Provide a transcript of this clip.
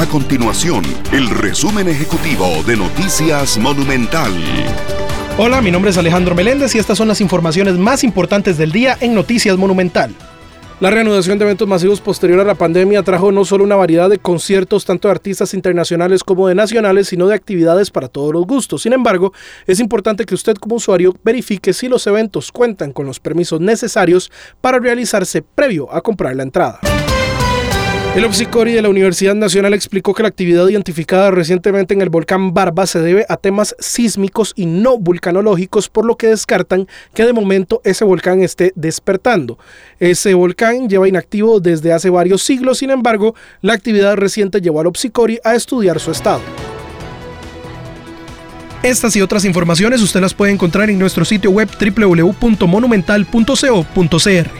A continuación, el resumen ejecutivo de Noticias Monumental. Hola, mi nombre es Alejandro Meléndez y estas son las informaciones más importantes del día en Noticias Monumental. La reanudación de eventos masivos posterior a la pandemia trajo no solo una variedad de conciertos tanto de artistas internacionales como de nacionales, sino de actividades para todos los gustos. Sin embargo, es importante que usted como usuario verifique si los eventos cuentan con los permisos necesarios para realizarse previo a comprar la entrada. El Opsicori de la Universidad Nacional explicó que la actividad identificada recientemente en el volcán Barba se debe a temas sísmicos y no vulcanológicos, por lo que descartan que de momento ese volcán esté despertando. Ese volcán lleva inactivo desde hace varios siglos, sin embargo, la actividad reciente llevó al Opsicori a estudiar su estado. Estas y otras informaciones usted las puede encontrar en nuestro sitio web www.monumental.co.cr.